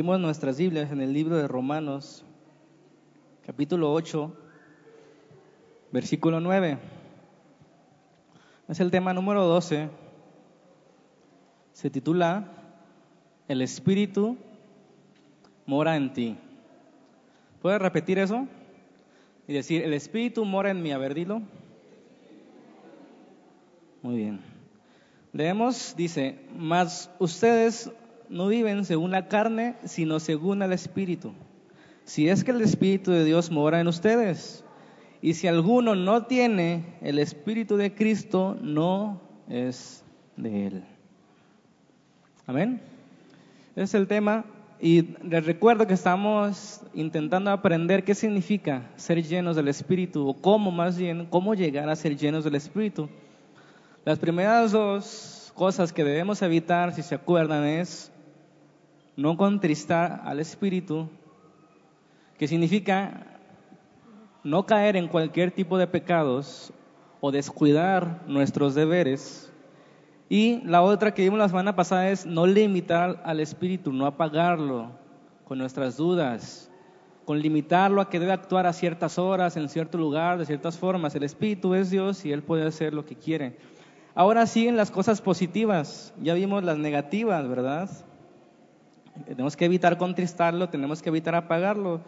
Vimos nuestras Biblias en el libro de Romanos, capítulo 8, versículo 9. Es el tema número 12. Se titula El Espíritu mora en ti. ¿Puedes repetir eso? Y decir, el Espíritu mora en mí. A ver, dilo. Muy bien. Leemos, dice, mas ustedes no viven según la carne, sino según el Espíritu. Si es que el Espíritu de Dios mora en ustedes. Y si alguno no tiene el Espíritu de Cristo, no es de Él. Amén. Ese es el tema. Y les recuerdo que estamos intentando aprender qué significa ser llenos del Espíritu, o cómo más bien, cómo llegar a ser llenos del Espíritu. Las primeras dos cosas que debemos evitar, si se acuerdan, es no contristar al Espíritu, que significa no caer en cualquier tipo de pecados o descuidar nuestros deberes. Y la otra que vimos la semana pasada es no limitar al Espíritu, no apagarlo con nuestras dudas, con limitarlo a que debe actuar a ciertas horas, en cierto lugar, de ciertas formas. El Espíritu es Dios y Él puede hacer lo que quiere. Ahora siguen las cosas positivas, ya vimos las negativas, ¿verdad? Tenemos que evitar contristarlo, tenemos que evitar apagarlo.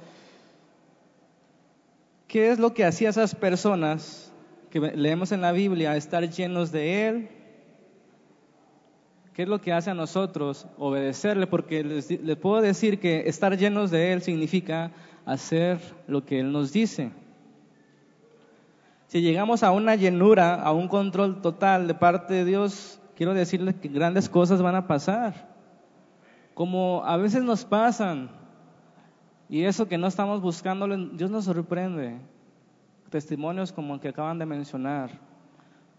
¿Qué es lo que hacía esas personas que leemos en la Biblia, estar llenos de Él? ¿Qué es lo que hace a nosotros obedecerle? Porque les, puedo decir que estar llenos de Él significa hacer lo que Él nos dice. Si llegamos a una llenura, a un control total de parte de Dios, quiero decirles que grandes cosas van a pasar como a veces nos pasan, y eso que no estamos buscando, Dios nos sorprende. Testimonios como el que acaban de mencionar,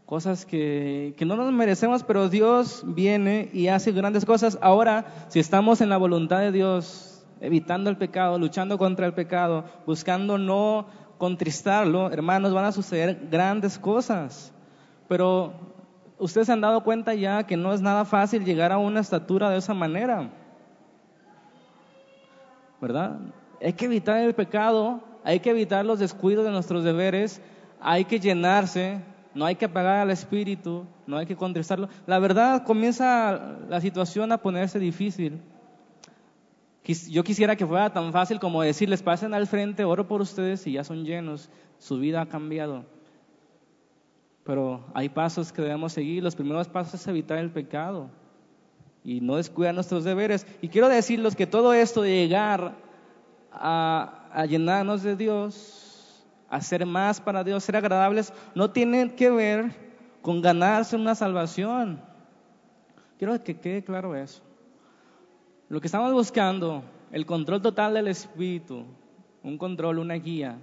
cosas que, que no nos merecemos, pero Dios viene y hace grandes cosas. Ahora, si estamos en la voluntad de Dios, evitando el pecado, luchando contra el pecado, buscando no contristarlo, hermanos, van a suceder grandes cosas. Pero ustedes se han dado cuenta ya que no es nada fácil llegar a una estatura de esa manera. ¿Verdad? Hay que evitar el pecado, hay que evitar los descuidos de nuestros deberes, hay que llenarse, no hay que apagar al espíritu, no hay que contristarlo. La verdad comienza la situación a ponerse difícil. Yo quisiera que fuera tan fácil como decirles, pasen al frente, oro por ustedes y ya son llenos, su vida ha cambiado. Pero hay pasos que debemos seguir. Los primeros pasos es evitar el pecado y no descuidar nuestros deberes. Y quiero decirles que todo esto de llegar a, llenarnos de Dios, a ser más para Dios, ser agradables, no tiene que ver con ganarse una salvación. Quiero que quede claro eso. Lo que estamos buscando, el control total del Espíritu, un control, una guía,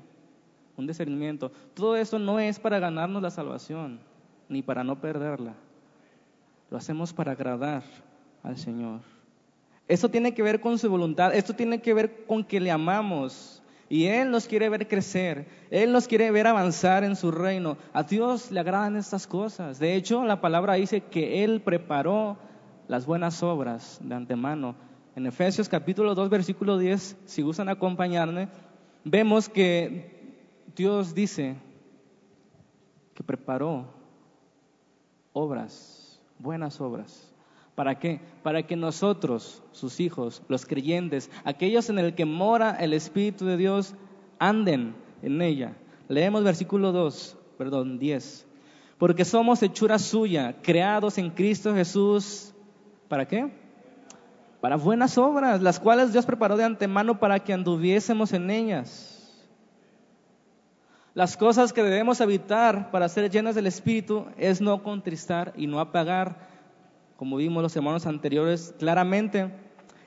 un discernimiento, todo eso no es para ganarnos la salvación, ni para no perderla. Lo hacemos para agradar al Señor. Esto tiene que ver con su voluntad, esto tiene que ver con que le amamos y Él nos quiere ver crecer, Él nos quiere ver avanzar en su reino. A Dios le agradan estas cosas. De hecho, la palabra dice que Él preparó las buenas obras de antemano. En Efesios capítulo 2, versículo 10, si gustan acompañarme, vemos que Dios dice que preparó obras, buenas obras ¿Para qué? Para que nosotros, sus hijos, los creyentes, aquellos en el que mora el Espíritu de Dios, anden en ella. Leemos versículo 2, perdón, 10. Porque somos hechura suya, creados en Cristo Jesús. ¿Para qué? Para buenas obras, las cuales Dios preparó de antemano para que anduviésemos en ellas. Las cosas que debemos evitar para ser llenas del Espíritu es no contristar y no apagar como vimos los hermanos anteriores claramente.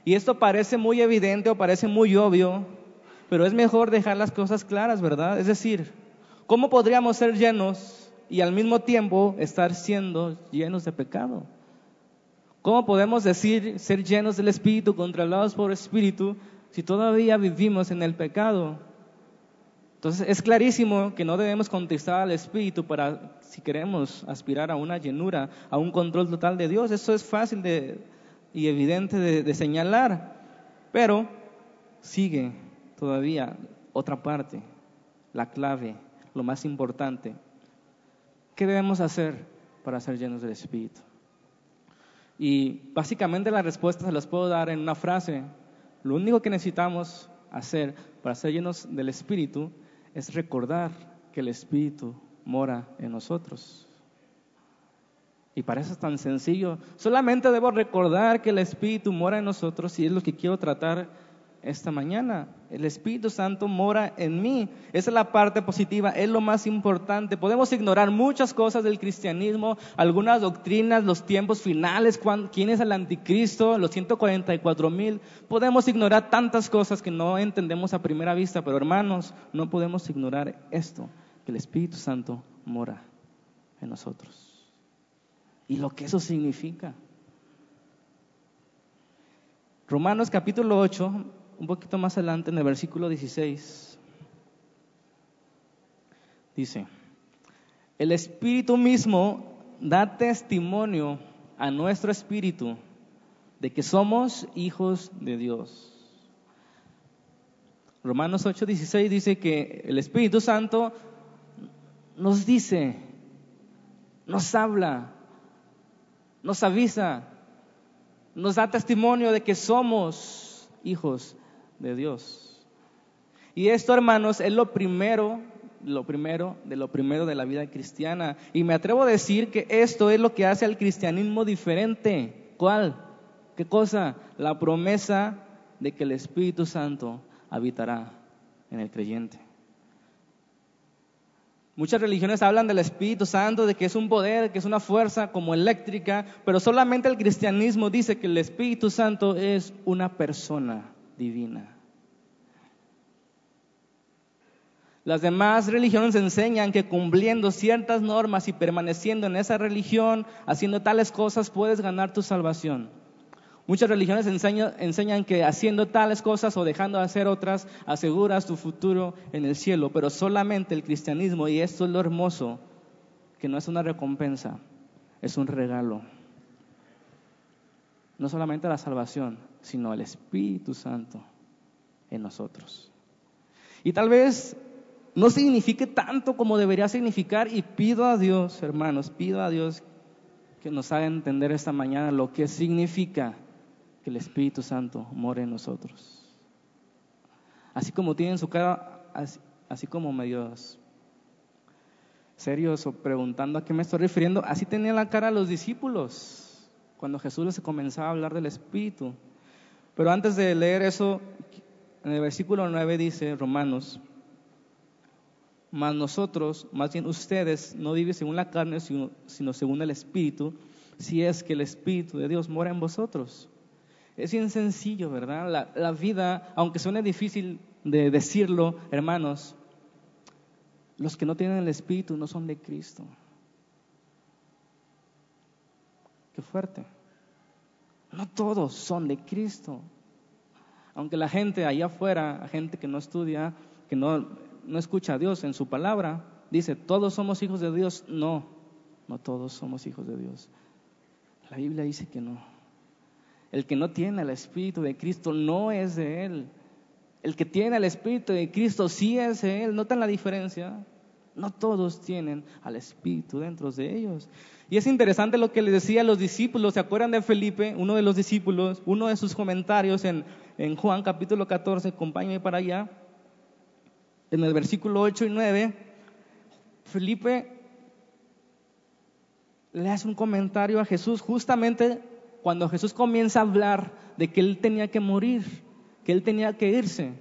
Y esto parece muy evidente o parece muy obvio, pero es mejor dejar las cosas claras, ¿verdad? Es decir, ¿cómo podríamos ser llenos y al mismo tiempo estar siendo llenos de pecado? ¿Cómo podemos decir ser llenos del Espíritu, controlados por Espíritu, si todavía vivimos en el pecado? Entonces es clarísimo que no debemos contestar al Espíritu para si queremos aspirar a una llenura, a un control total de Dios. Eso es fácil de, y evidente de, señalar. Pero sigue todavía otra parte, la clave, lo más importante. ¿Qué debemos hacer para ser llenos del Espíritu? Y básicamente la respuesta se las puedo dar en una frase. Lo único que necesitamos hacer para ser llenos del Espíritu es recordar que el Espíritu mora en nosotros. Y para eso es tan sencillo. Solamente debo recordar que el Espíritu mora en nosotros y es lo que quiero tratar esta mañana. El Espíritu Santo mora en mí. Esa es la parte positiva, es lo más importante. Podemos ignorar muchas cosas del cristianismo, algunas doctrinas, los tiempos finales, quién es el anticristo, los 144 mil. Podemos ignorar tantas cosas que no entendemos a primera vista, pero hermanos, no podemos ignorar esto, que el Espíritu Santo mora en nosotros. Y lo que eso significa. Romanos capítulo 8 un poquito más adelante en el versículo 16, dice, el Espíritu mismo da testimonio a nuestro espíritu de que somos hijos de Dios. Romanos 8:16 dice que el Espíritu Santo nos dice, nos habla, nos avisa, nos da testimonio de que somos hijos de Dios. Y esto, hermanos, es lo primero, lo primero de lo primero de la vida cristiana. Y me atrevo a decir que esto es lo que hace al cristianismo diferente. ¿Cuál? ¿Qué cosa? La promesa de que el Espíritu Santo habitará en el creyente. Muchas religiones hablan del Espíritu Santo, de que es un poder, que es una fuerza como eléctrica, pero solamente el cristianismo dice que el Espíritu Santo es una persona divina. Las demás religiones enseñan que cumpliendo ciertas normas y permaneciendo en esa religión, haciendo tales cosas, puedes ganar tu salvación. Muchas religiones enseñan, que haciendo tales cosas o dejando de hacer otras, aseguras tu futuro en el cielo, pero solamente el cristianismo, y esto es lo hermoso, que no es una recompensa, es un regalo. No solamente la salvación, sino el Espíritu Santo en nosotros. Y tal vez no signifique tanto como debería significar y pido a Dios, hermanos, pido a Dios que nos haga entender esta mañana lo que significa que el Espíritu Santo more en nosotros. Así como tienen su cara, así, como medios serios o preguntando a qué me estoy refiriendo, así tenían la cara los discípulos cuando Jesús les comenzaba a hablar del Espíritu. Pero antes de leer eso, en el versículo 9 dice Romanos, mas nosotros, más bien ustedes, no viven según la carne, sino, según el Espíritu, si es que el Espíritu de Dios mora en vosotros. Es bien sencillo, ¿verdad? La, la vida, aunque suene difícil de decirlo, hermanos, los que no tienen el Espíritu no son de Cristo. Qué fuerte. No todos son de Cristo. Aunque la gente allá afuera, gente que no estudia, que no no escucha a Dios en su palabra, dice, todos somos hijos de Dios. No, no todos somos hijos de Dios. La Biblia dice que no. El que no tiene el Espíritu de Cristo no es de Él. El que tiene el Espíritu de Cristo sí es de Él. ¿Notan la diferencia? No todos tienen al Espíritu dentro de ellos. Y es interesante lo que le decía a los discípulos. ¿Se acuerdan de Felipe, uno de los discípulos? Uno de sus comentarios en, en Juan capítulo 14, acompáñame para allá en el versículo 8 y 9, Felipe le hace un comentario a Jesús justamente cuando Jesús comienza a hablar de que él tenía que morir, que él tenía que irse,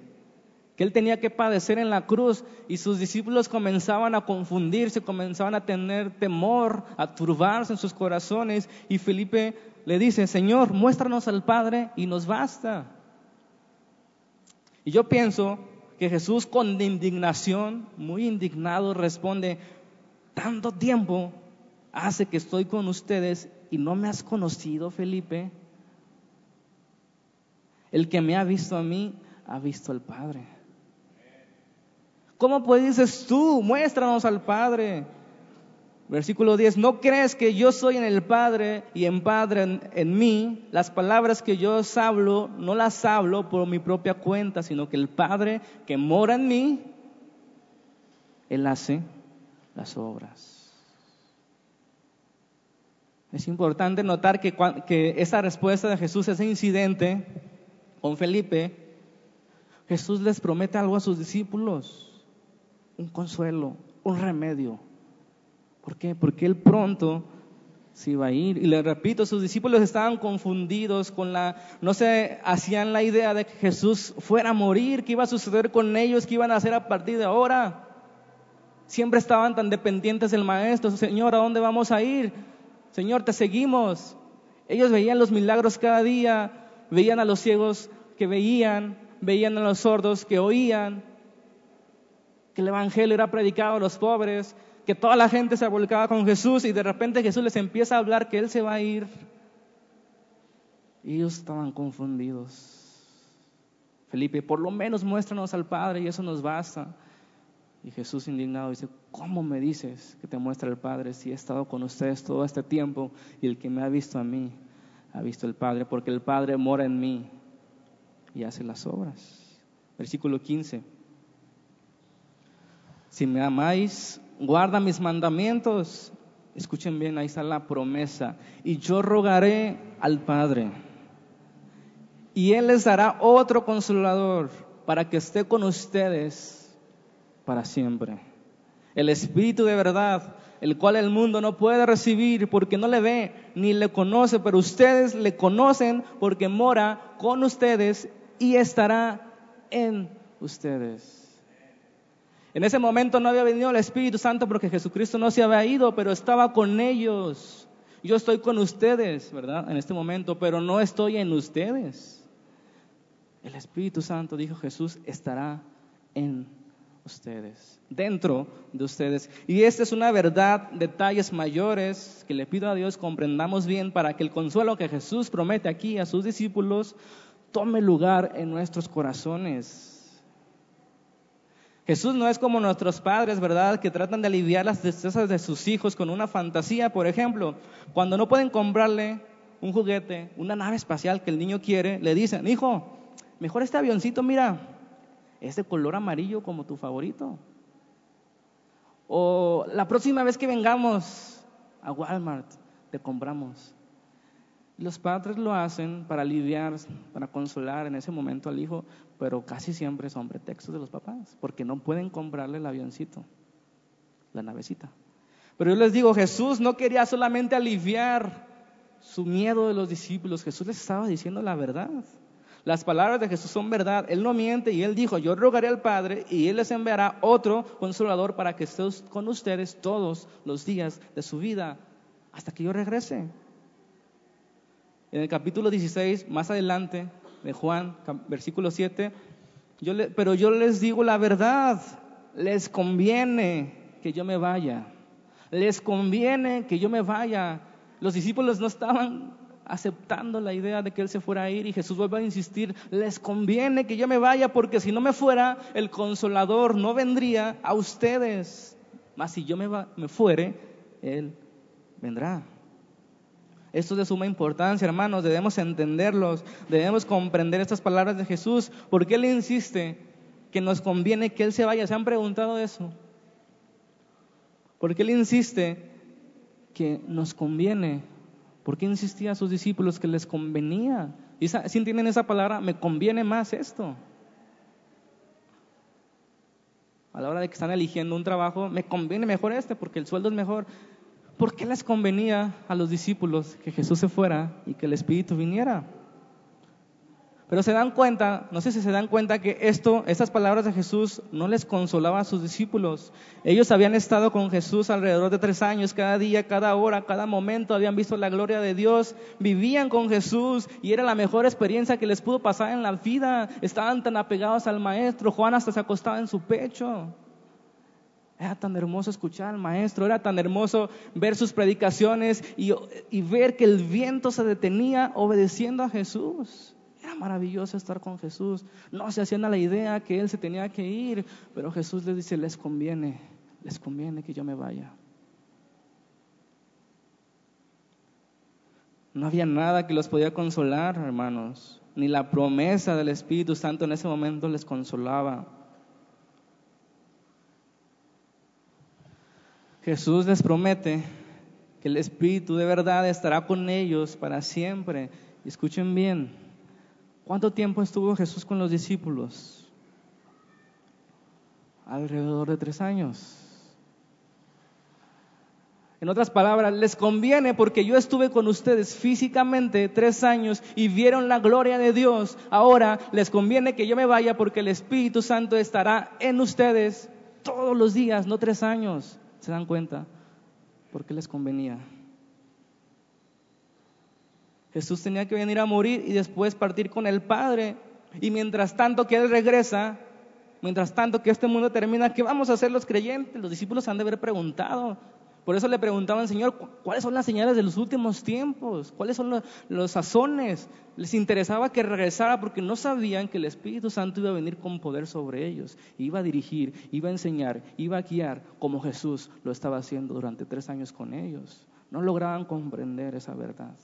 que él tenía que padecer en la cruz y sus discípulos comenzaban a confundirse, comenzaban a tener temor, a turbarse en sus corazones y Felipe le dice, Señor, muéstranos al Padre y nos basta. Y yo pienso que Jesús con indignación, muy indignado, responde, tanto tiempo hace que estoy con ustedes y no me has conocido, Felipe. El que me ha visto a mí, ha visto al Padre. ¿Cómo pues dices tú, muéstranos al Padre? Versículo 10, ¿no crees que yo soy en el Padre y en Padre en, mí? Las palabras que yo hablo, no las hablo por mi propia cuenta, sino que el Padre que mora en mí, Él hace las obras. Es importante notar que, que esa respuesta de Jesús, ese incidente con Felipe, Jesús les promete algo a sus discípulos, un consuelo, un remedio. ¿Por qué? Porque Él pronto se iba a ir. Y le repito, sus discípulos estaban confundidos con la, no se hacían la idea de que Jesús fuera a morir, qué iba a suceder con ellos, qué iban a hacer a partir de ahora. Siempre estaban tan dependientes del Maestro. Señor, ¿a dónde vamos a ir? Señor, te seguimos. Ellos veían los milagros cada día, veían a los ciegos que veían, veían a los sordos que oían, que el Evangelio era predicado a los pobres, que toda la gente se volcaba con Jesús y de repente Jesús les empieza a hablar que Él se va a ir. Y ellos estaban confundidos. Felipe, por lo menos muéstranos al Padre y eso nos basta. Y Jesús indignado dice, ¿cómo me dices que te muestra el Padre si he estado con ustedes todo este tiempo y el que me ha visto a mí ha visto el Padre? Porque el Padre mora en mí y hace las obras. Versículo 15. Si me amáis, guarda mis mandamientos. Escuchen bien, ahí está la promesa. Y yo rogaré al Padre. Y Él les dará otro consolador para que esté con ustedes para siempre. El Espíritu de verdad, el cual el mundo no puede recibir porque no le ve ni le conoce, pero ustedes le conocen porque mora con ustedes y estará en ustedes. En ese momento no había venido el Espíritu Santo porque Jesucristo no se había ido, pero estaba con ellos. Yo estoy con ustedes, ¿verdad? En este momento, pero no estoy en ustedes. El Espíritu Santo, dijo Jesús, estará en ustedes, dentro de ustedes. Y esta es una verdad, detalles mayores que le pido a Dios comprendamos bien para que el consuelo que Jesús promete aquí a sus discípulos tome lugar en nuestros corazones. Jesús no es como nuestros padres, ¿verdad? Que tratan de aliviar las tristezas de sus hijos con una fantasía, por ejemplo. Cuando no pueden comprarle un juguete, una nave espacial que el niño quiere, le dicen, hijo, mejor este avioncito, mira, es de color amarillo como tu favorito. O la próxima vez que vengamos a Walmart, te compramos. Los padres lo hacen para aliviar, para consolar en ese momento al hijo, pero casi siempre son pretextos de los papás, porque no pueden comprarle el avioncito, la navecita. Pero yo les digo, Jesús no quería solamente aliviar su miedo de los discípulos, Jesús les estaba diciendo la verdad. Las palabras de Jesús son verdad, Él no miente y Él dijo, yo rogaré al Padre y Él les enviará otro consolador para que esté con ustedes todos los días de su vida hasta que yo regrese. En el capítulo 16, más adelante, de Juan, versículo 7, yo pero yo les digo la verdad, les conviene que yo me vaya, les conviene que yo me vaya. Los discípulos no estaban aceptando la idea de que Él se fuera a ir y Jesús vuelve a insistir, les conviene que yo me vaya porque si no me fuera, el consolador no vendría a ustedes. Mas si yo me, me fuere, Él vendrá. Esto es de suma importancia, hermanos, debemos entenderlos, debemos comprender estas palabras de Jesús, porque Él insiste que nos conviene que Él se vaya. ¿Se han preguntado eso? Porque Él insiste que nos conviene ¿Por qué insistía a sus discípulos que les convenía? ¿Y si entienden esa palabra? Me conviene más esto. A la hora de que están eligiendo un trabajo, me conviene mejor este porque el sueldo es mejor. ¿Por qué les convenía a los discípulos que Jesús se fuera y que el Espíritu viniera? Pero se dan cuenta, no sé si se dan cuenta que esto, estas palabras de Jesús no les consolaba a sus discípulos. Ellos habían estado con Jesús alrededor de tres años, cada día, cada hora, cada momento, habían visto la gloria de Dios, vivían con Jesús y era la mejor experiencia que les pudo pasar en la vida. Estaban tan apegados al Maestro, Juan hasta se acostaba en su pecho. Era tan hermoso escuchar al maestro, era tan hermoso ver sus predicaciones y, ver que el viento se detenía obedeciendo a Jesús. Era maravilloso estar con Jesús. No se hacían a la idea que Él se tenía que ir, pero Jesús les dice, les conviene, les conviene que yo me vaya. No había nada que los podía consolar, hermanos. Ni la promesa del Espíritu Santo en ese momento les consolaba. Jesús les promete que el Espíritu de verdad estará con ellos para siempre. Escuchen bien, ¿cuánto tiempo estuvo Jesús con los discípulos? Alrededor de tres años. En otras palabras, les conviene porque yo estuve con ustedes físicamente tres años y vieron la gloria de Dios. Ahora les conviene que yo me vaya porque el Espíritu Santo estará en ustedes todos los días, no tres años. ¿Se dan cuenta? ¿Por qué les convenía? Jesús tenía que venir a morir y después partir con el Padre. Y mientras tanto que Él regresa, mientras tanto que este mundo termina, ¿qué vamos a hacer los creyentes? Los discípulos han de haber preguntado. Por eso le preguntaban, Señor, ¿cuáles son las señales de los últimos tiempos? ¿Cuáles son los, los, sazones? Les interesaba que regresara porque no sabían que el Espíritu Santo iba a venir con poder sobre ellos. Iba a dirigir, iba a enseñar, iba a guiar como Jesús lo estaba haciendo durante tres años con ellos. No lograban comprender esa verdad.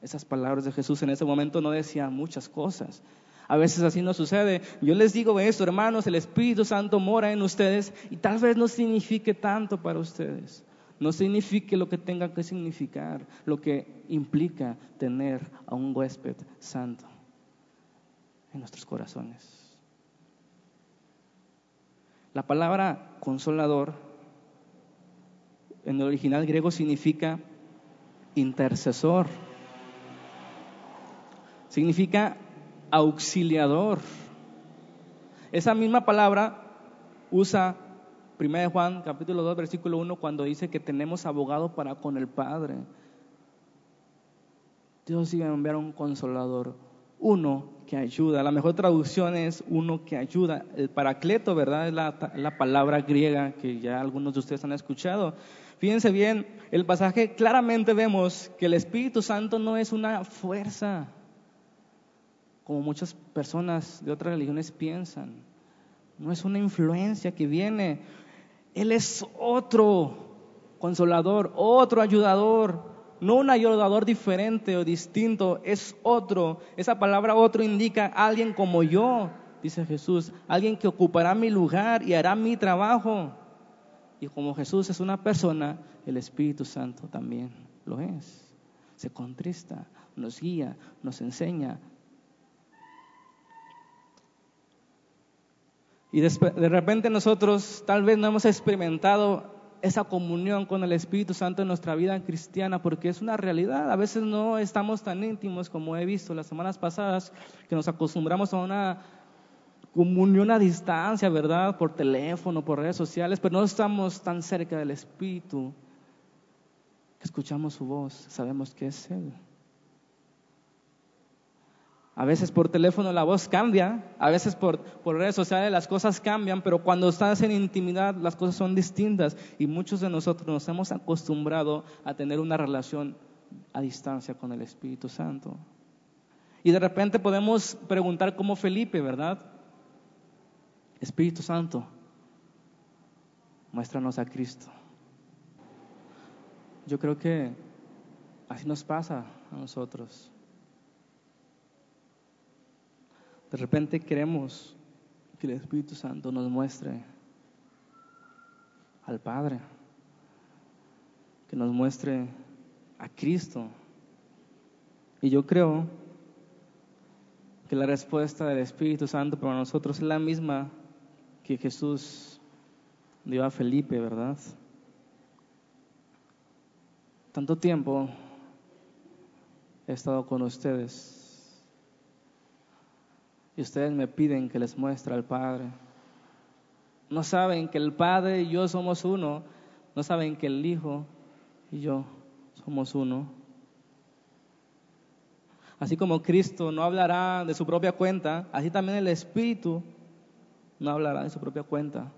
Esas palabras de Jesús en ese momento no decían muchas cosas. A veces así no sucede. Yo les digo esto, hermanos, el Espíritu Santo mora en ustedes y tal vez no signifique tanto para ustedes no signifique lo que tenga que significar, lo que implica tener a un huésped santo en nuestros corazones. La palabra consolador en el original griego significa intercesor, significa auxiliador. Esa misma palabra usa de Juan capítulo 2 versículo 1 cuando dice que tenemos abogado para con el Padre. Dios iba a enviar un consolador, uno que ayuda. La mejor traducción es uno que ayuda. El paracleto, ¿verdad? Es la palabra griega que ya algunos de ustedes han escuchado. Fíjense bien, el pasaje claramente vemos que el Espíritu Santo no es una fuerza, como muchas personas de otras religiones piensan. No es una influencia que viene él es otro consolador, otro ayudador, no un ayudador diferente o distinto, es otro. Esa palabra otro indica alguien como yo, dice Jesús, alguien que ocupará mi lugar y hará mi trabajo. Y como Jesús es una persona, el Espíritu Santo también lo es. Se contrista, nos guía, nos enseña, Y de repente nosotros tal vez no hemos experimentado esa comunión con el Espíritu Santo en nuestra vida cristiana, porque es una realidad. A veces no estamos tan íntimos como he visto las semanas pasadas, que nos acostumbramos a una comunión a distancia, ¿verdad? Por teléfono, por redes sociales, pero no estamos tan cerca del Espíritu, que escuchamos su voz, sabemos que es Él. A veces por teléfono la voz cambia, a veces por, redes sociales las cosas cambian, pero cuando estás en intimidad las cosas son distintas y muchos de nosotros nos hemos acostumbrado a tener una relación a distancia con el Espíritu Santo. Y de repente podemos preguntar como Felipe, ¿verdad? Espíritu Santo, muéstranos a Cristo. Yo creo que así nos pasa a nosotros. De repente queremos que el Espíritu Santo nos muestre al Padre, que nos muestre a Cristo. Y yo creo que la respuesta del Espíritu Santo para nosotros es la misma que Jesús dio a Felipe, ¿verdad? Tanto tiempo he estado con ustedes y ustedes me piden que les muestre al Padre. No saben que el Padre y yo somos uno. No saben que el Hijo y yo somos uno. Así como Cristo no hablará de su propia cuenta, así también el Espíritu no hablará de su propia cuenta.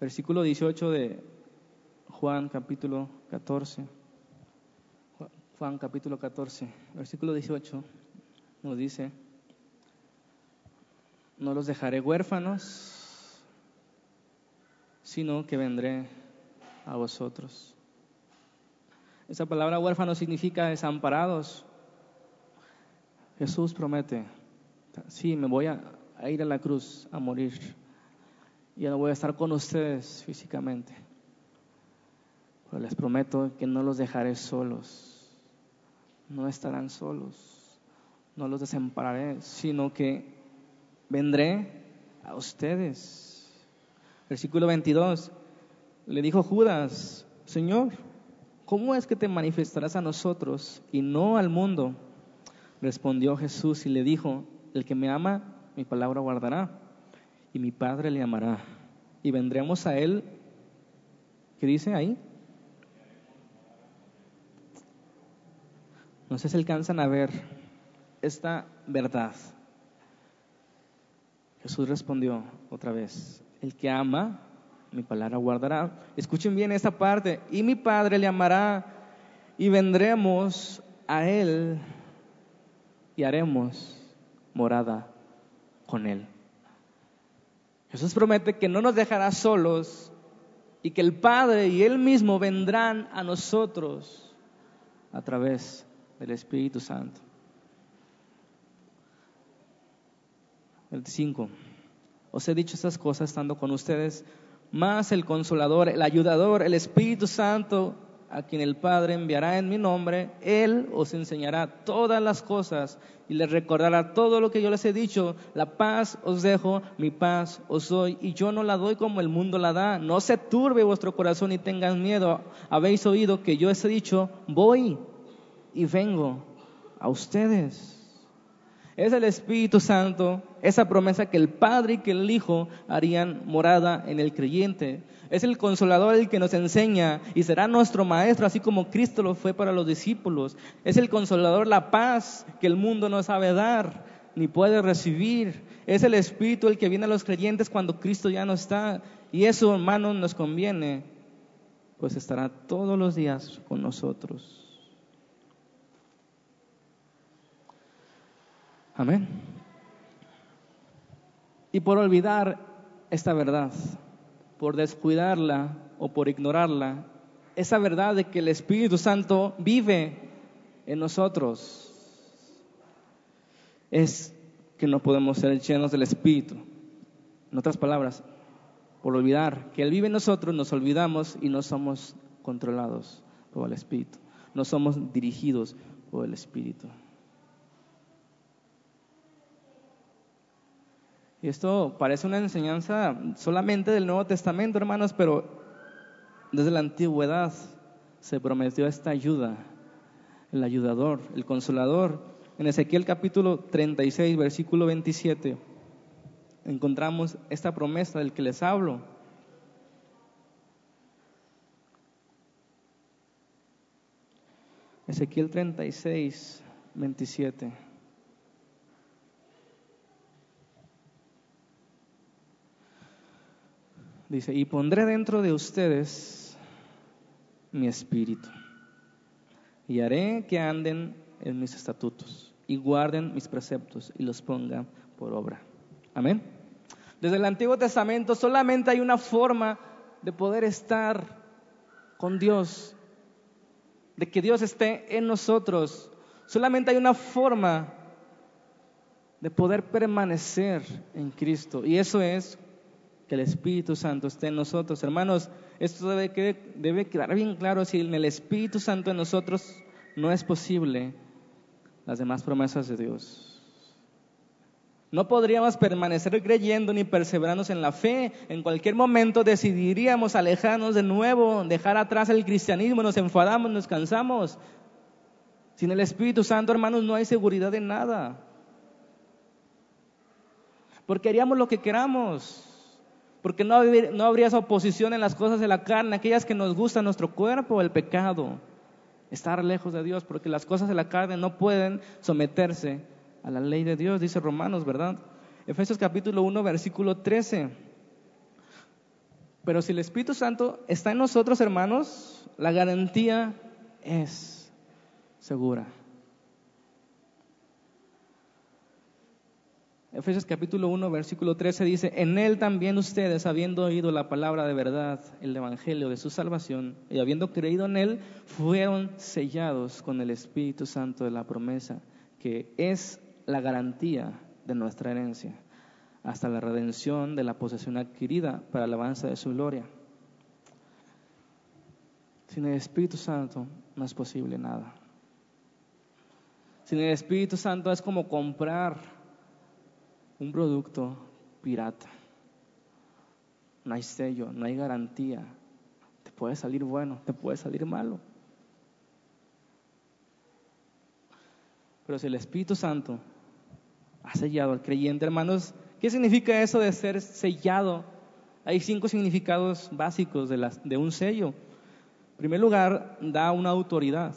Versículo 18 de Juan capítulo 14. Juan capítulo 14, versículo 18 nos dice, no los dejaré huérfanos, sino que vendré a vosotros. Esa palabra huérfano significa desamparados. Jesús promete, sí, me voy a, ir a la cruz a morir. Y no voy a estar con ustedes físicamente. Pero les prometo que no los dejaré solos. No estarán solos. No los desampararé, sino que vendré a ustedes. Versículo 22. Le dijo Judas, Señor, ¿cómo es que te manifestarás a nosotros y no al mundo? Respondió Jesús y le dijo, el que me ama, mi palabra guardará, y mi Padre le amará, y vendremos a él. ¿Qué dice ahí? No sé si alcanzan a ver esta verdad. Jesús respondió otra vez, el que ama, mi palabra guardará. Escuchen bien esta parte. Y mi Padre le amará y vendremos a Él y haremos morada con Él. Jesús promete que no nos dejará solos y que el Padre y Él mismo vendrán a nosotros a través del Espíritu Santo. 25. Os he dicho estas cosas estando con ustedes más el consolador, el ayudador, el Espíritu Santo, a quien el Padre enviará en mi nombre, Él os enseñará todas las cosas y les recordará todo lo que yo les he dicho. La paz os dejo, mi paz os doy, y yo no la doy como el mundo la da. No se turbe vuestro corazón y tengan miedo. Habéis oído que yo os he dicho, voy y vengo a ustedes. Es el Espíritu Santo, esa promesa que el Padre y que el Hijo harían morada en el creyente. Es el consolador el que nos enseña y será nuestro maestro, así como Cristo lo fue para los discípulos. Es el consolador la paz que el mundo no sabe dar ni puede recibir. Es el Espíritu el que viene a los creyentes cuando Cristo ya no está. Y eso, hermanos, nos conviene, pues estará todos los días con nosotros. Amén. Y por olvidar esta verdad, por descuidarla o por ignorarla, esa verdad de que el Espíritu Santo vive en nosotros, es que no podemos ser llenos del Espíritu. En otras palabras, por olvidar que Él vive en nosotros, nos olvidamos y no somos controlados por el Espíritu, no somos dirigidos por el Espíritu. Y esto parece una enseñanza solamente del Nuevo Testamento, hermanos, pero desde la antigüedad se prometió esta ayuda, el ayudador, el consolador. En Ezequiel capítulo 36, versículo 27, encontramos esta promesa del que les hablo. Ezequiel 36, 27. Dice, y pondré dentro de ustedes mi espíritu, y haré que anden en mis estatutos, y guarden mis preceptos, y los pongan por obra. Amén. Desde el Antiguo Testamento solamente hay una forma de poder estar con Dios, de que Dios esté en nosotros. Solamente hay una forma de poder permanecer en Cristo, y eso es que el Espíritu Santo esté en nosotros. Hermanos, esto debe, quedar bien claro, si en el Espíritu Santo en nosotros no es posible las demás promesas de Dios. No podríamos permanecer creyendo ni perseverando en la fe. En cualquier momento decidiríamos alejarnos de nuevo, dejar atrás el cristianismo, nos enfadamos, nos cansamos. Sin el Espíritu Santo, hermanos, no hay seguridad de nada. Porque haríamos lo que queramos porque no, no habría esa oposición en las cosas de la carne, aquellas que nos gustan nuestro cuerpo, el pecado, estar lejos de Dios, porque las cosas de la carne no pueden someterse a la ley de Dios, dice Romanos, ¿verdad? Efesios capítulo 1, versículo 13. Pero si el Espíritu Santo está en nosotros, hermanos, la garantía es segura. Efesios capítulo 1, versículo 13 dice, en él también ustedes, habiendo oído la palabra de verdad, el evangelio de su salvación, y habiendo creído en él, fueron sellados con el Espíritu Santo de la promesa, que es la garantía de nuestra herencia, hasta la redención de la posesión adquirida para la alabanza de su gloria. Sin el Espíritu Santo no es posible nada. Sin el Espíritu Santo es como comprar un producto pirata. No hay sello, no hay garantía. Te puede salir bueno, te puede salir malo. Pero si el Espíritu Santo ha sellado al creyente, hermanos, ¿qué significa eso de ser sellado? Hay cinco significados básicos de, un sello. En primer lugar, da una autoridad,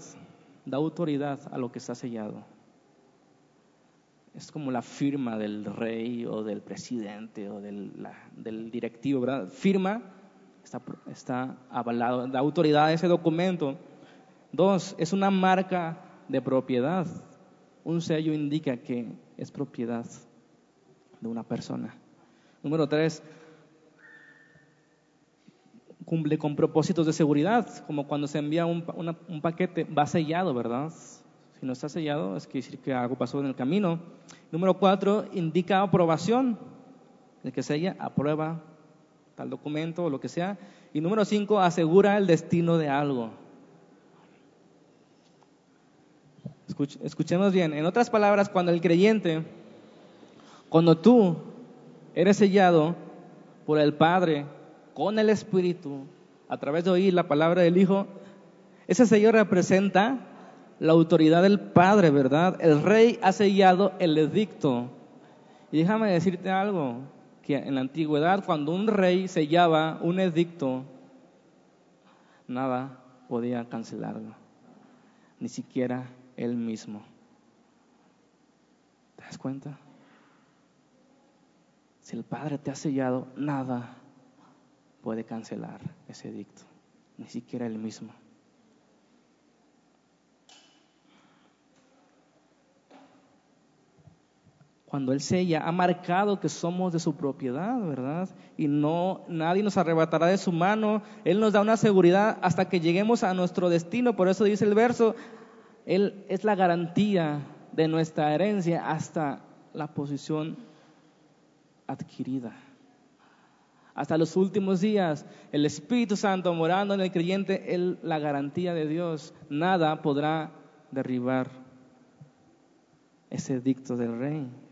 da autoridad a lo que está sellado es como la firma del rey o del presidente o del, directivo, ¿verdad? Firma, está, está avalado, da autoridad a ese documento. Dos, es una marca de propiedad. Un sello indica que es propiedad de una persona. Número tres, cumple con propósitos de seguridad, como cuando se envía un, un paquete, va sellado, ¿verdad? Si no está sellado, es que decir que algo pasó en el camino. Número cuatro, indica aprobación. El que sella aprueba tal documento o lo que sea. Y número cinco, asegura el destino de algo. escuchemos bien. En otras palabras, cuando el creyente, cuando tú eres sellado por el Padre con el Espíritu, a través de oír la palabra del Hijo, ese sello representa la autoridad del Padre, ¿verdad? El rey ha sellado el edicto. Y déjame decirte algo, que en la antigüedad cuando un rey sellaba un edicto, nada podía cancelarlo, ni siquiera él mismo. ¿Te das cuenta? Si el Padre te ha sellado, nada puede cancelar ese edicto, ni siquiera él mismo. Cuando Él sella, ha marcado que somos de su propiedad, ¿verdad? Y no, nadie nos arrebatará de su mano. Él nos da una seguridad hasta que lleguemos a nuestro destino. Por eso dice el verso, Él es la garantía de nuestra herencia hasta la posición adquirida. Hasta los últimos días, el Espíritu Santo morando en el creyente, Él la garantía de Dios. Nada podrá derribar ese dicto del rey.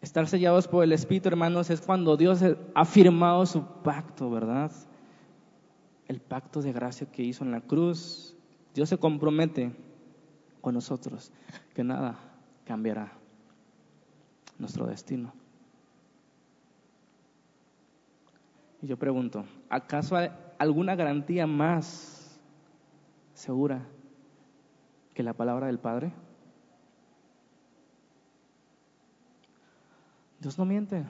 Estar sellados por el Espíritu, hermanos, es cuando Dios ha firmado su pacto, ¿verdad? El pacto de gracia que hizo en la cruz. Dios se compromete con nosotros que nada cambiará nuestro destino. Y yo pregunto, ¿acaso hay alguna garantía más segura que la palabra del Padre? Dios no miente.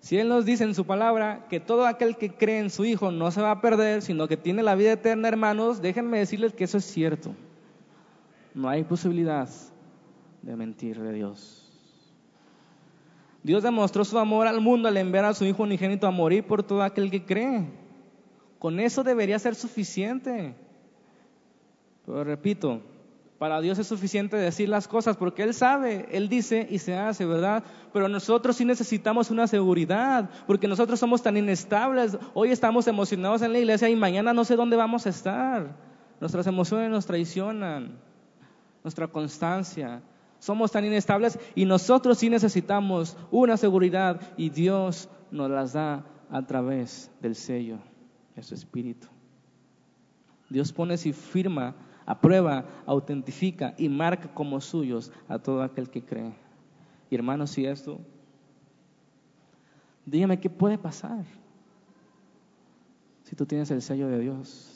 Si Él nos dice en su palabra que todo aquel que cree en su Hijo no se va a perder, sino que tiene la vida eterna, hermanos, déjenme decirles que eso es cierto. No hay posibilidad de mentir de Dios. Dios demostró su amor al mundo al enviar a su Hijo unigénito a morir por todo aquel que cree. Con eso debería ser suficiente. Pero repito, para Dios es suficiente decir las cosas porque Él sabe, Él dice y se hace, ¿verdad? Pero nosotros sí necesitamos una seguridad porque nosotros somos tan inestables. Hoy estamos emocionados en la iglesia y mañana no sé dónde vamos a estar. Nuestras emociones nos traicionan, nuestra constancia. Somos tan inestables y nosotros sí necesitamos una seguridad y Dios nos las da a través del sello de su Espíritu. Dios pone y firma aprueba, autentifica y marca como suyos a todo aquel que cree. Y hermanos, si esto, dígame qué puede pasar si tú tienes el sello de Dios.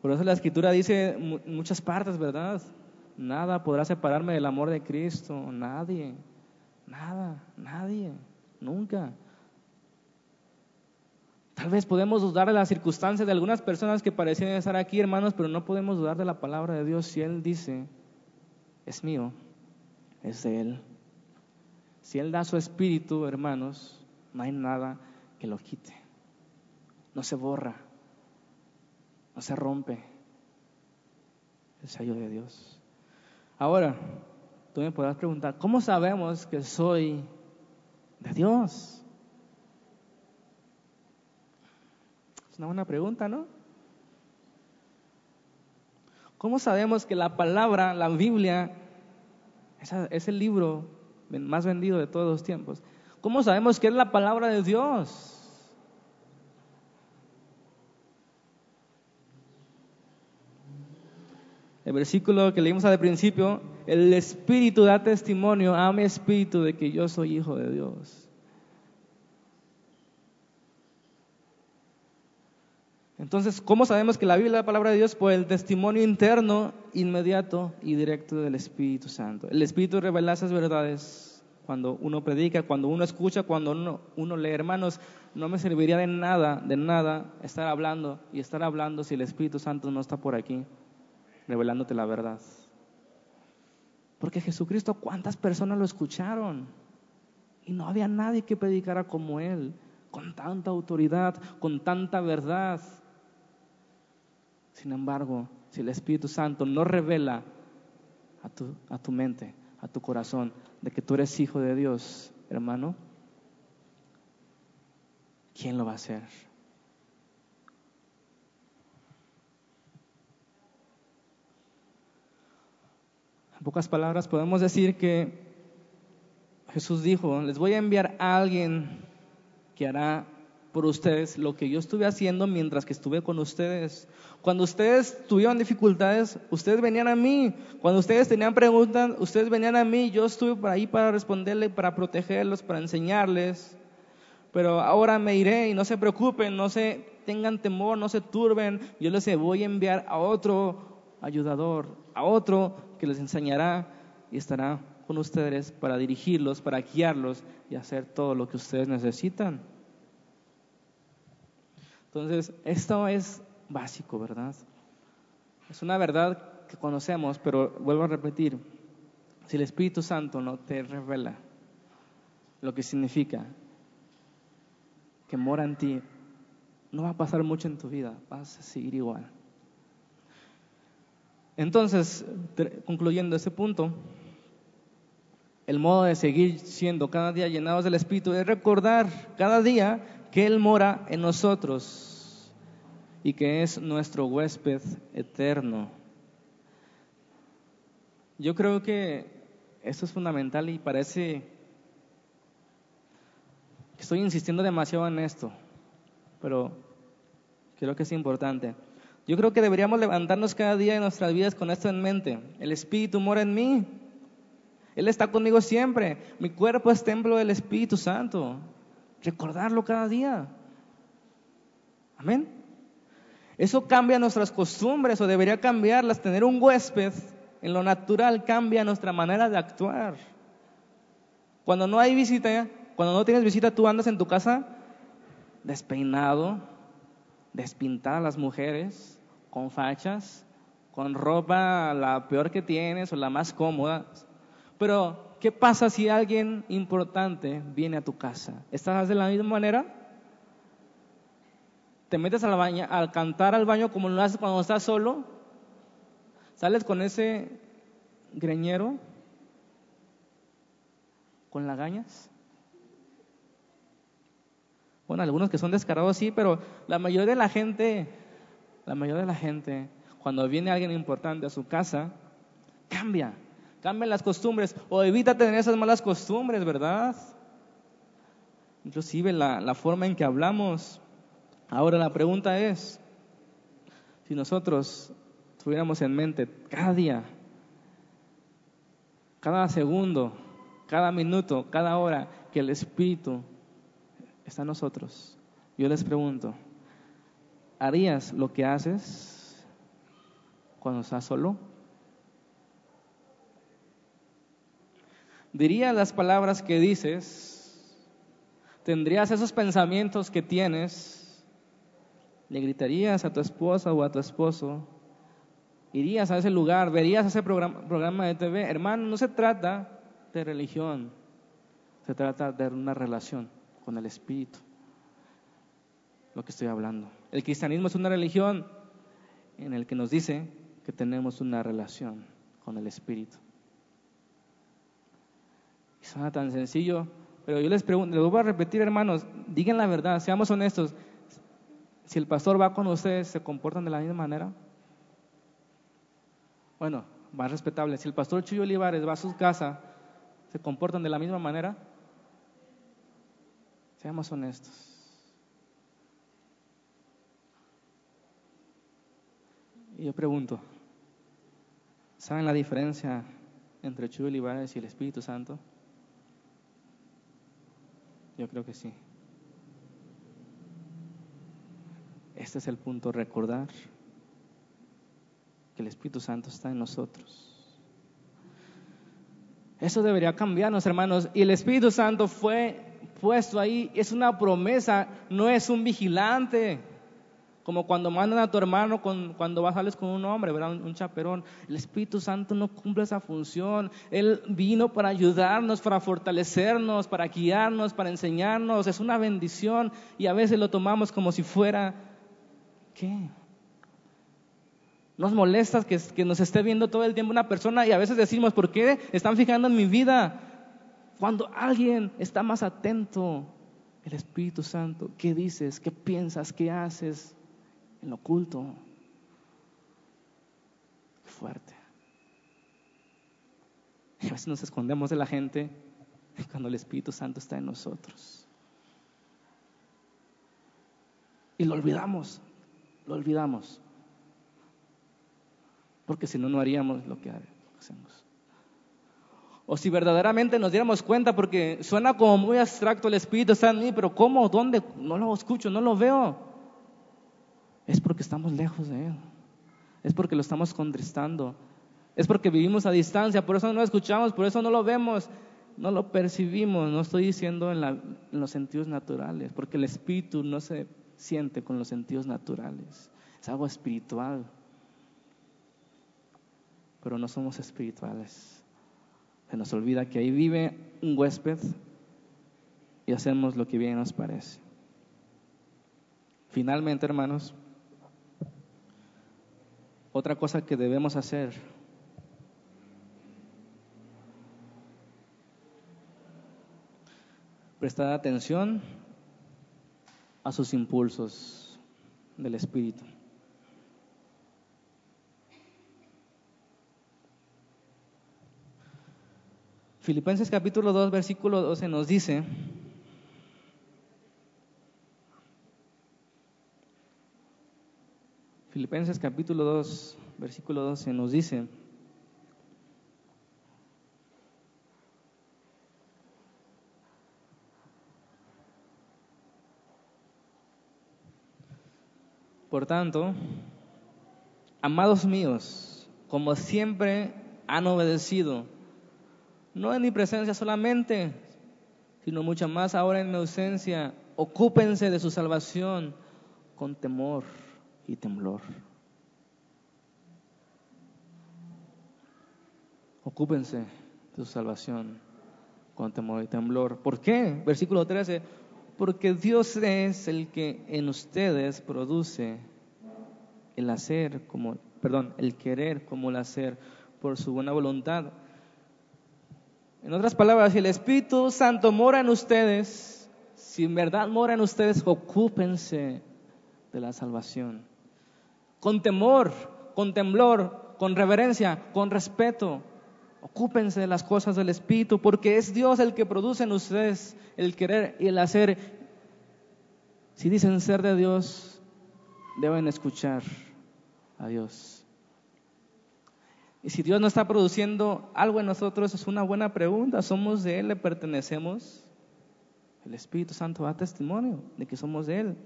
Por eso la escritura dice muchas partes, ¿verdad? Nada podrá separarme del amor de Cristo, nadie, nada, nadie, nunca. Tal vez podemos dudar de las circunstancias de algunas personas que parecían estar aquí, hermanos, pero no podemos dudar de la palabra de Dios si Él dice, es mío, es de Él. Si Él da su espíritu, hermanos, no hay nada que lo quite. No se borra, no se rompe el sello de Dios. Ahora, tú me podrás preguntar, ¿cómo sabemos que soy de Dios? Una buena pregunta, ¿no? ¿Cómo sabemos que la palabra, la Biblia, es el libro más vendido de todos los tiempos? ¿Cómo sabemos que es la palabra de Dios? El versículo que leímos al principio, el Espíritu da testimonio a mi Espíritu de que yo soy hijo de Dios. Entonces, ¿cómo sabemos que la Biblia es la palabra de Dios? Por el testimonio interno, inmediato y directo del Espíritu Santo. El Espíritu revela esas verdades cuando uno predica, cuando uno escucha, cuando uno, lee. Hermanos, no me serviría de nada, de nada estar hablando y estar hablando si el Espíritu Santo no está por aquí, revelándote la verdad. Porque Jesucristo, ¿cuántas personas lo escucharon? Y no había nadie que predicara como Él, con tanta autoridad, con tanta verdad. Sin embargo, si el Espíritu Santo no revela a tu, a tu mente, a tu corazón, de que tú eres hijo de Dios, hermano, ¿quién lo va a hacer? En pocas palabras podemos decir que Jesús dijo, les voy a enviar a alguien que hará por ustedes lo que yo estuve haciendo mientras que estuve con ustedes. Cuando ustedes tuvieron dificultades, ustedes venían a mí. Cuando ustedes tenían preguntas, ustedes venían a mí. Yo estuve por ahí para responderles, para protegerlos, para enseñarles. Pero ahora me iré y no se preocupen, no se tengan temor, no se turben. Yo les voy a enviar a otro ayudador, a otro que les enseñará y estará con ustedes para dirigirlos, para guiarlos y hacer todo lo que ustedes necesitan. Entonces, esto es básico, ¿verdad? Es una verdad que conocemos, pero vuelvo a repetir, si el Espíritu Santo no te revela lo que significa que mora en ti, no va a pasar mucho en tu vida, vas a seguir igual. Entonces, concluyendo este punto, el modo de seguir siendo cada día llenados del Espíritu es recordar cada día que Él mora en nosotros y que es nuestro huésped eterno. Yo creo que esto es fundamental y parece que estoy insistiendo demasiado en esto, pero creo que es importante. Yo creo que deberíamos levantarnos cada día en nuestras vidas con esto en mente. El Espíritu mora en mí. Él está conmigo siempre. Mi cuerpo es templo del Espíritu Santo. Recordarlo cada día. Amén. Eso cambia nuestras costumbres o debería cambiarlas. Tener un huésped en lo natural cambia nuestra manera de actuar. Cuando no hay visita, cuando no tienes visita, tú andas en tu casa despeinado, despintada las mujeres, con fachas, con ropa la peor que tienes o la más cómoda. Pero ¿qué pasa si alguien importante viene a tu casa? ¿Estás de la misma manera? ¿Te metes al, baño, al cantar al baño como lo haces cuando estás solo? ¿Sales con ese greñero? ¿Con lagañas? Bueno, algunos que son descarados sí, pero la mayoría de la gente, la mayoría de la gente, cuando viene alguien importante a su casa, cambia Cambia las costumbres o evita tener esas malas costumbres, ¿verdad? Inclusive la, la forma en que hablamos. Ahora la pregunta es, si nosotros tuviéramos en mente cada día, cada segundo, cada minuto, cada hora que el Espíritu está en nosotros, yo les pregunto, ¿harías lo que haces cuando estás solo? Dirías las palabras que dices, tendrías esos pensamientos que tienes, le gritarías a tu esposa o a tu esposo, irías a ese lugar, verías ese programa, de TV. Hermano, no se trata de religión, se trata de una relación con el Espíritu. Lo que estoy hablando. El cristianismo es una religión en el que nos dice que tenemos una relación con el Espíritu. Y suena tan sencillo, pero yo les pregunto, les voy a repetir, hermanos, digan la verdad, seamos honestos. Si el pastor va con ustedes, ¿se comportan de la misma manera? Bueno, más respetable. Si el pastor Chuyo Olivares va a su casa, ¿se comportan de la misma manera? Seamos honestos. Y yo pregunto, ¿saben la diferencia entre Chuyo Olivares y el Espíritu Santo? Yo creo que sí. Este es el punto, recordar que el Espíritu Santo está en nosotros. Eso debería cambiarnos, hermanos. Y el Espíritu Santo fue puesto ahí, es una promesa, no es un vigilante. Como cuando mandan a tu hermano cuando vas sales con un hombre, ¿verdad? Un, un, chaperón. El Espíritu Santo no cumple esa función. Él vino para ayudarnos, para fortalecernos, para guiarnos, para enseñarnos. Es una bendición y a veces lo tomamos como si fuera, ¿qué? Nos molesta que, que nos esté viendo todo el tiempo una persona y a veces decimos, ¿por qué están fijando en mi vida? Cuando alguien está más atento, el Espíritu Santo, ¿qué dices? ¿Qué piensas? ¿Qué haces? En lo oculto. Fuerte. A veces nos escondemos de la gente cuando el Espíritu Santo está en nosotros. Y lo olvidamos, lo olvidamos. Porque si no, no haríamos lo que hacemos. O si verdaderamente nos diéramos cuenta, porque suena como muy abstracto el Espíritu está en mí, pero ¿cómo? ¿Dónde? No lo escucho, no lo veo es porque estamos lejos de Él. Es porque lo estamos contristando. Es porque vivimos a distancia, por eso no lo escuchamos, por eso no lo vemos, no lo percibimos. No estoy diciendo en, en los sentidos naturales, porque el espíritu no se siente con los sentidos naturales. Es algo espiritual. Pero no somos espirituales. Se nos olvida que ahí vive un huésped y hacemos lo que bien nos parece. Finalmente, hermanos, otra cosa que debemos hacer prestar atención a sus impulsos del espíritu. Filipenses capítulo 2, versículo 12 nos dice, Filipenses capítulo 2, versículo 12 nos dice, Por tanto, amados míos, como siempre han obedecido, no en mi presencia solamente, sino mucho más ahora en mi ausencia, ocúpense de su salvación con temor y temblor. Ocúpense de su salvación con temor y temblor. ¿Por qué? Versículo 13. Porque Dios es el que en ustedes produce el hacer como, perdón, el querer como el hacer por su buena voluntad. En otras palabras, si el Espíritu Santo mora en ustedes, si en verdad mora en ustedes, ocúpense de la salvación con temor, con temblor, con reverencia, con respeto. Ocúpense de las cosas del Espíritu, porque es Dios el que produce en ustedes el querer y el hacer. Si dicen ser de Dios, deben escuchar a Dios. Y si Dios no está produciendo algo en nosotros, es una buena pregunta. ¿Somos de Él? ¿Le pertenecemos? El Espíritu Santo da testimonio de que somos de Él.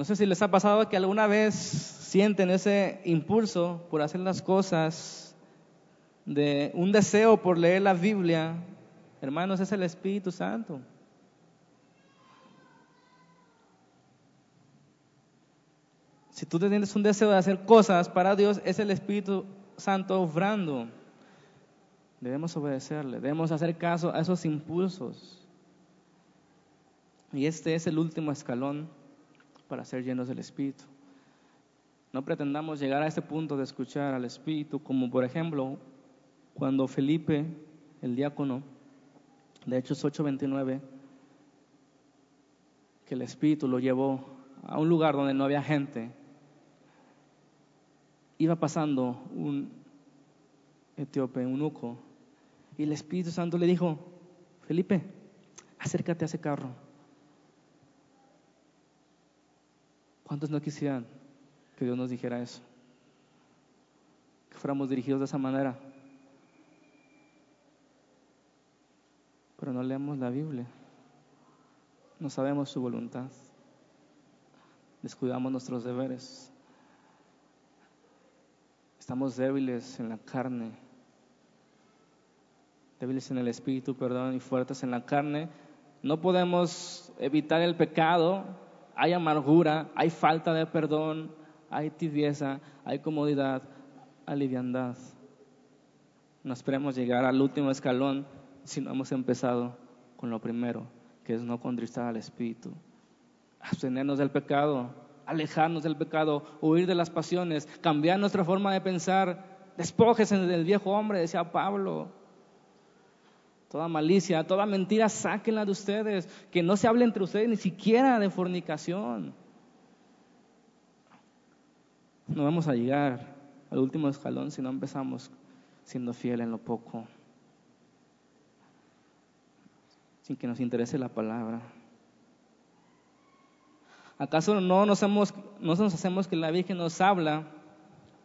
No sé si les ha pasado que alguna vez sienten ese impulso por hacer las cosas, de un deseo por leer la Biblia. Hermanos, es el Espíritu Santo. Si tú tienes un deseo de hacer cosas para Dios, es el Espíritu Santo obrando. Debemos obedecerle, debemos hacer caso a esos impulsos. Y este es el último escalón para ser llenos del Espíritu. No pretendamos llegar a este punto de escuchar al Espíritu, como por ejemplo cuando Felipe, el diácono, de Hechos 8:29, que el Espíritu lo llevó a un lugar donde no había gente, iba pasando un etíope, un eunuco, y el Espíritu Santo le dijo, Felipe, acércate a ese carro. ¿Cuántos no quisieran que Dios nos dijera eso? Que fuéramos dirigidos de esa manera. Pero no leemos la Biblia. No sabemos su voluntad. Descuidamos nuestros deberes. Estamos débiles en la carne. Débiles en el espíritu, perdón, y fuertes en la carne. No podemos evitar el pecado, hay amargura, hay falta de perdón, hay tibieza, hay comodidad, hay liviandad. No esperemos llegar al último escalón si no hemos empezado con lo primero, que es no contristar al Espíritu. Abstenernos del pecado, alejarnos del pecado, huir de las pasiones, cambiar nuestra forma de pensar. Despójese del viejo hombre, decía Pablo. Toda malicia, toda mentira, sáquenla de ustedes. Que no se hable entre ustedes ni siquiera de fornicación. No vamos a llegar al último escalón si no empezamos siendo fiel en lo poco. Sin que nos interese la palabra. ¿Acaso no nos, hacemos, no nos hacemos que la Virgen nos habla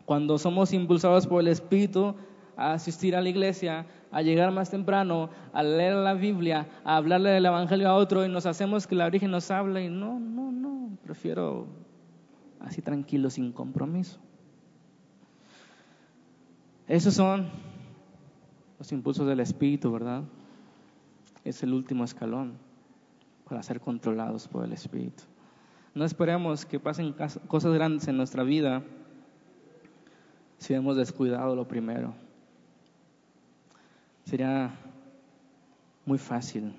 cuando somos impulsados por el Espíritu a asistir a la iglesia, a llegar más temprano, a leer la Biblia, a hablarle del Evangelio a otro y nos hacemos que la Virgen nos hable y no, no, no, prefiero así tranquilo, sin compromiso. Esos son los impulsos del Espíritu, ¿verdad? Es el último escalón para ser controlados por el Espíritu. No esperemos que pasen cosas grandes en nuestra vida si hemos descuidado lo primero. Sería muy fácil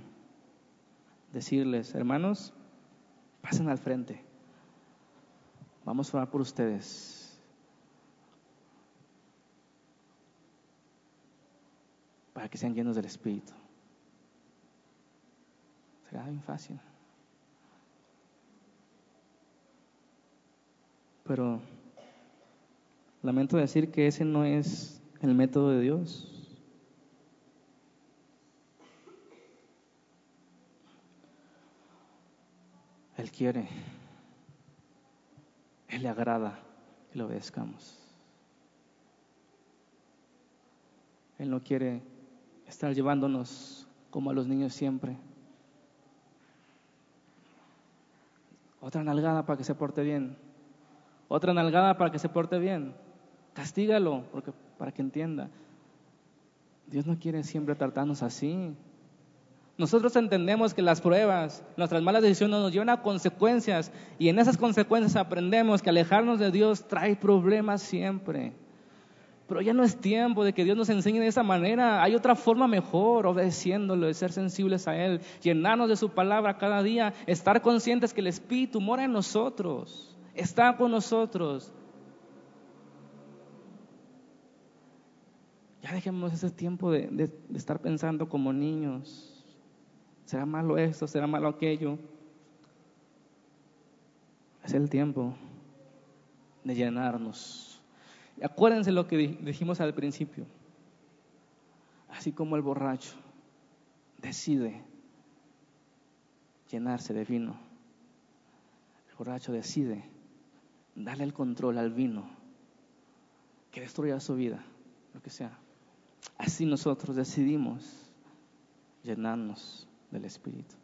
decirles, hermanos, pasen al frente. Vamos a orar por ustedes. Para que sean llenos del Espíritu. Será bien fácil. Pero lamento decir que ese no es el método de Dios. Él quiere, Él le agrada que lo obedezcamos. Él no quiere estar llevándonos como a los niños siempre. Otra nalgada para que se porte bien. Otra nalgada para que se porte bien. Castígalo porque, para que entienda. Dios no quiere siempre tratarnos así. Nosotros entendemos que las pruebas, nuestras malas decisiones nos llevan a consecuencias y en esas consecuencias aprendemos que alejarnos de Dios trae problemas siempre. Pero ya no es tiempo de que Dios nos enseñe de esa manera. Hay otra forma mejor, obedeciéndolo, de ser sensibles a Él, llenarnos de su palabra cada día, estar conscientes que el Espíritu mora en nosotros, está con nosotros. Ya dejemos ese tiempo de, de estar pensando como niños. ¿Será malo esto? ¿Será malo aquello? Es el tiempo de llenarnos. Y acuérdense lo que dijimos al principio. Así como el borracho decide llenarse de vino, el borracho decide darle el control al vino que destruya su vida, lo que sea. Así nosotros decidimos llenarnos del Espíritu.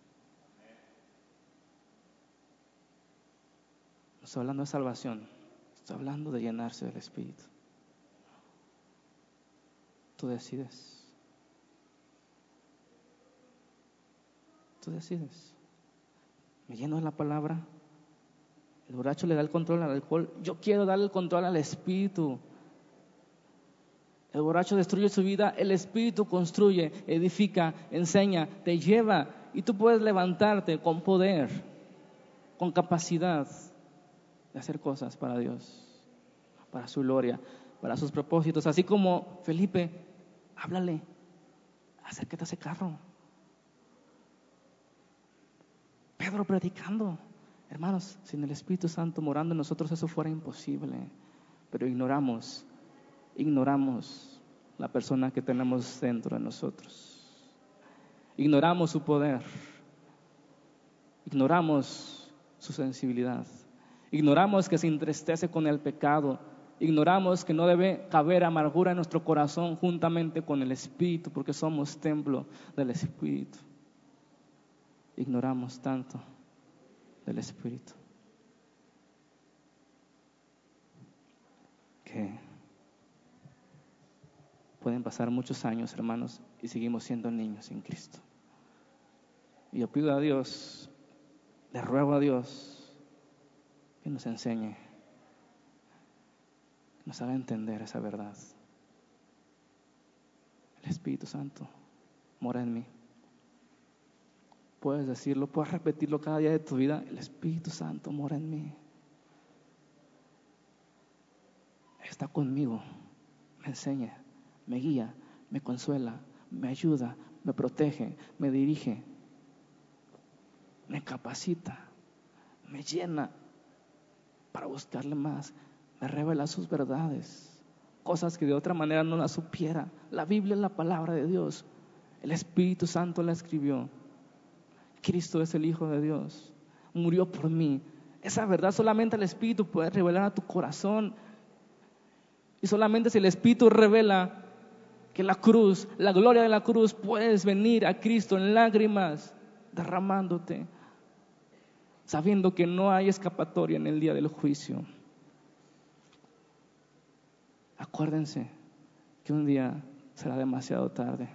No estoy hablando de salvación, estoy hablando de llenarse del Espíritu. Tú decides. Tú decides. Me lleno de la palabra, El borracho le da el control al alcohol. Yo quiero darle el control al espíritu. El borracho destruye su vida, el espíritu construye, edifica, enseña, te lleva y tú puedes levantarte con poder, con capacidad de hacer cosas para Dios, para su gloria, para sus propósitos. Así como Felipe, háblale, acércate a ese carro. Pedro predicando. Hermanos, sin el Espíritu Santo morando en nosotros eso fuera imposible. Pero ignoramos, ignoramos la persona que tenemos dentro de nosotros. Ignoramos su poder. Ignoramos su sensibilidad. Ignoramos que se entristece con el pecado. Ignoramos que no debe caber amargura en nuestro corazón juntamente con el Espíritu, porque somos templo del Espíritu. Ignoramos tanto del Espíritu. Que pueden pasar muchos años, hermanos, y seguimos siendo niños en Cristo. Y yo pido a Dios, le ruego a Dios que nos enseñe, que nos haga entender esa verdad. El Espíritu Santo mora en mí. Puedes decirlo, puedes repetirlo cada día de tu vida. El Espíritu Santo mora en mí. Está conmigo. Me enseña, me guía, me consuela, me ayuda, me protege, me dirige, me capacita, me llena para buscarle más, me revela sus verdades, cosas que de otra manera no las supiera. La Biblia es la palabra de Dios. El Espíritu Santo la escribió. Cristo es el Hijo de Dios, murió por mí. Esa verdad solamente el Espíritu puede revelar a tu corazón. Y solamente si el Espíritu revela que la cruz, la gloria de la cruz, puedes venir a Cristo en lágrimas, derramándote, sabiendo que no hay escapatoria en el día del juicio. Acuérdense que un día será demasiado tarde.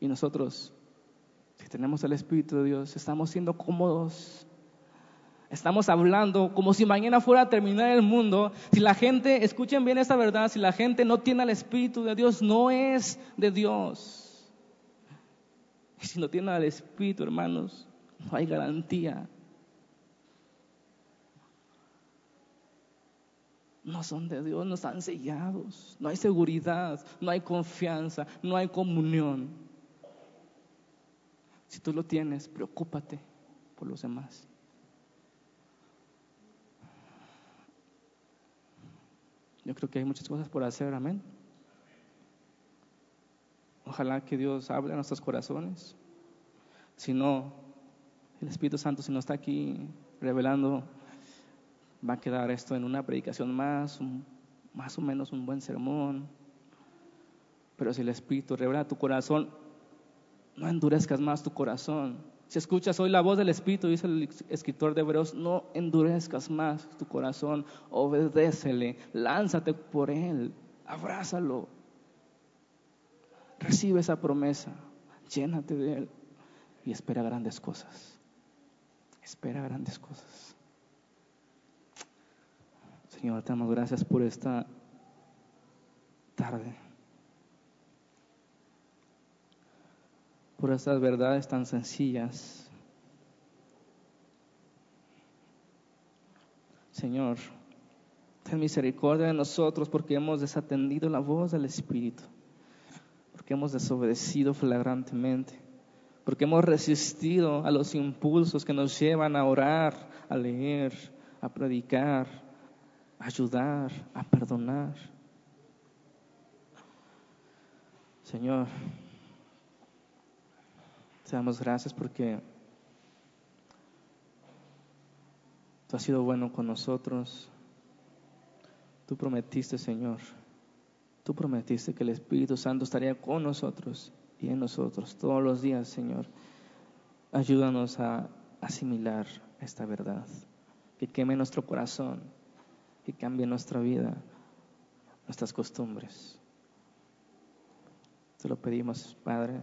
Y nosotros si tenemos el Espíritu de Dios, estamos siendo cómodos. Estamos hablando como si mañana fuera a terminar el mundo. Si la gente, escuchen bien esta verdad, si la gente no tiene el Espíritu de Dios, no es de Dios. Y si no tiene el Espíritu, hermanos, no hay garantía. No son de Dios, no están sellados. No hay seguridad, no hay confianza, no hay comunión. Si tú lo tienes, preocúpate por los demás. Yo creo que hay muchas cosas por hacer, amén. Ojalá que Dios hable a nuestros corazones. Si no, el Espíritu Santo, si no está aquí revelando, va a quedar esto en una predicación más, más o menos un buen sermón. Pero si el Espíritu revela tu corazón, no endurezcas más tu corazón. Si escuchas hoy la voz del Espíritu, dice el escritor de Hebreos, no endurezcas más tu corazón, obedécele, lánzate por él, abrázalo, recibe esa promesa, llénate de él y espera grandes cosas. Espera grandes cosas. Señor, te damos gracias por esta tarde. Por estas verdades tan sencillas. Señor, ten misericordia de nosotros porque hemos desatendido la voz del Espíritu, porque hemos desobedecido flagrantemente, porque hemos resistido a los impulsos que nos llevan a orar, a leer, a predicar, a ayudar, a perdonar. Señor, te damos gracias porque tú has sido bueno con nosotros. Tú prometiste, Señor, tú prometiste que el Espíritu Santo estaría con nosotros y en nosotros todos los días, Señor. Ayúdanos a asimilar esta verdad, que queme nuestro corazón, que cambie nuestra vida, nuestras costumbres. Te lo pedimos, Padre